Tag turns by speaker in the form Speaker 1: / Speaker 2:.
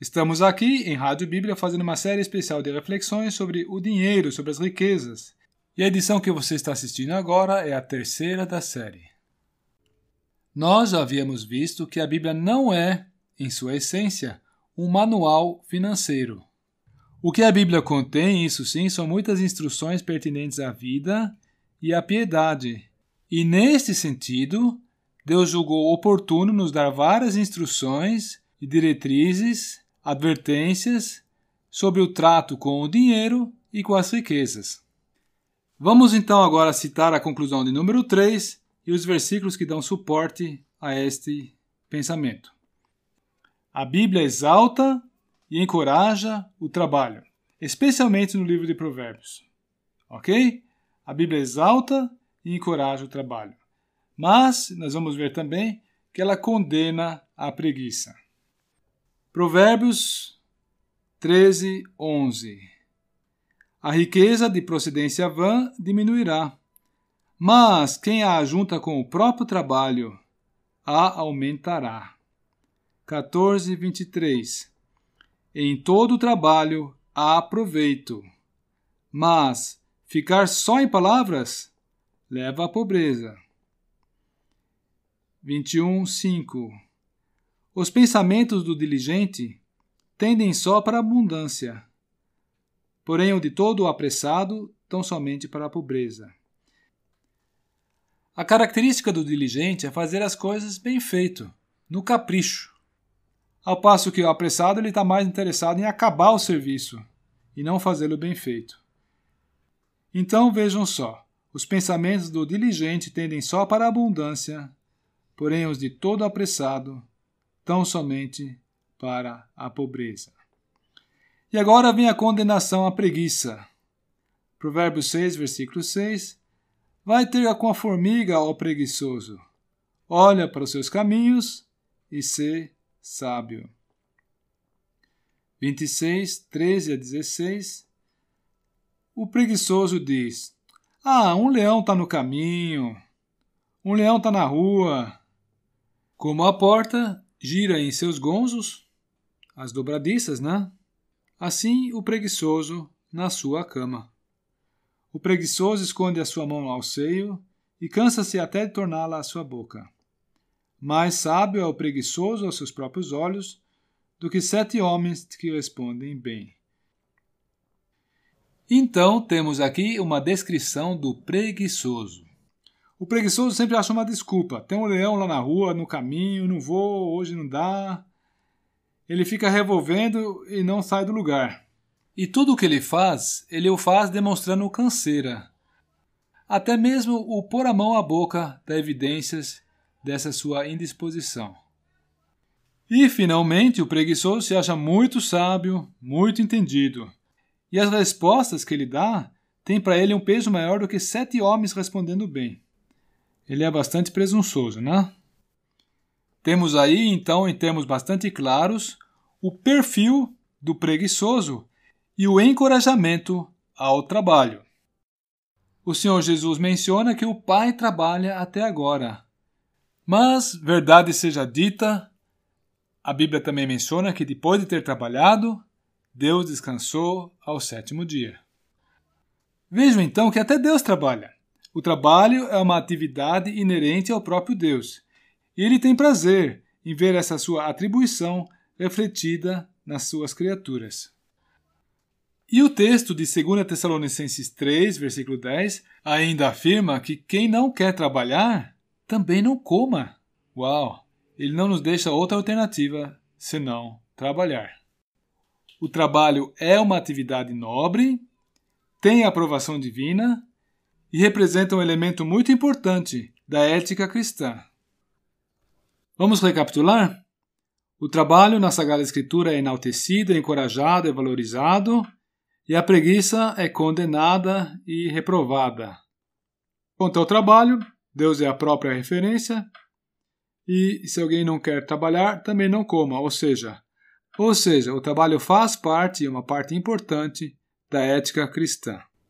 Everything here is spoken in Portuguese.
Speaker 1: Estamos aqui em Rádio Bíblia fazendo uma série especial de reflexões sobre o dinheiro, sobre as riquezas. E a edição que você está assistindo agora é a terceira da série. Nós já havíamos visto que a Bíblia não é, em sua essência, um manual financeiro. O que a Bíblia contém, isso sim, são muitas instruções pertinentes à vida e à piedade. E neste sentido, Deus julgou oportuno nos dar várias instruções e diretrizes advertências sobre o trato com o dinheiro e com as riquezas. Vamos então agora citar a conclusão de número 3 e os versículos que dão suporte a este pensamento. A Bíblia exalta e encoraja o trabalho, especialmente no livro de Provérbios. Ok? A Bíblia exalta e encoraja o trabalho. Mas nós vamos ver também que ela condena a preguiça. Provérbios 13, 11 A riqueza de procedência vã diminuirá, mas quem a ajunta com o próprio trabalho a aumentará. 14, 23 Em todo trabalho há proveito, mas ficar só em palavras leva à pobreza. 21, 5 os pensamentos do diligente tendem só para a abundância, porém o de todo o apressado tão somente para a pobreza. A característica do diligente é fazer as coisas bem feito, no capricho. Ao passo que o apressado está mais interessado em acabar o serviço e não fazê-lo bem feito. Então vejam só: os pensamentos do diligente tendem só para a abundância, porém os de todo apressado tão somente para a pobreza. E agora vem a condenação à preguiça. Provérbios 6, versículo 6. Vai ter com a formiga, ó preguiçoso. Olha para os seus caminhos e sê sábio. 26, 13 a 16. O preguiçoso diz: Ah, um leão está no caminho, um leão está na rua. Como a porta, gira em seus gonzos, as dobradiças, né? Assim o preguiçoso na sua cama. O preguiçoso esconde a sua mão ao seio e cansa-se até de torná-la à sua boca. Mais sábio é o preguiçoso aos seus próprios olhos do que sete homens que respondem bem. Então temos aqui uma descrição do preguiçoso. O preguiçoso sempre acha uma desculpa. Tem um leão lá na rua, no caminho, não vou, hoje não dá. Ele fica revolvendo e não sai do lugar. E tudo o que ele faz, ele o faz demonstrando canseira. Até mesmo o pôr a mão à boca dá evidências dessa sua indisposição. E, finalmente, o preguiçoso se acha muito sábio, muito entendido. E as respostas que ele dá têm para ele um peso maior do que sete homens respondendo bem ele é bastante presunçoso, né? Temos aí, então, em termos bastante claros, o perfil do preguiçoso e o encorajamento ao trabalho. O Senhor Jesus menciona que o Pai trabalha até agora. Mas, verdade seja dita, a Bíblia também menciona que depois de ter trabalhado, Deus descansou ao sétimo dia. Vejam então que até Deus trabalha. O trabalho é uma atividade inerente ao próprio Deus, e ele tem prazer em ver essa sua atribuição refletida nas suas criaturas. E o texto de 2 Tessalonicenses 3, versículo 10, ainda afirma que quem não quer trabalhar também não coma. Uau! Ele não nos deixa outra alternativa senão trabalhar. O trabalho é uma atividade nobre, tem aprovação divina e representa um elemento muito importante da ética cristã. Vamos recapitular? O trabalho na Sagrada Escritura é enaltecido, encorajado e valorizado, e a preguiça é condenada e reprovada. Quanto ao trabalho, Deus é a própria referência, e se alguém não quer trabalhar, também não coma, ou seja, ou seja, o trabalho faz parte, uma parte importante da ética cristã.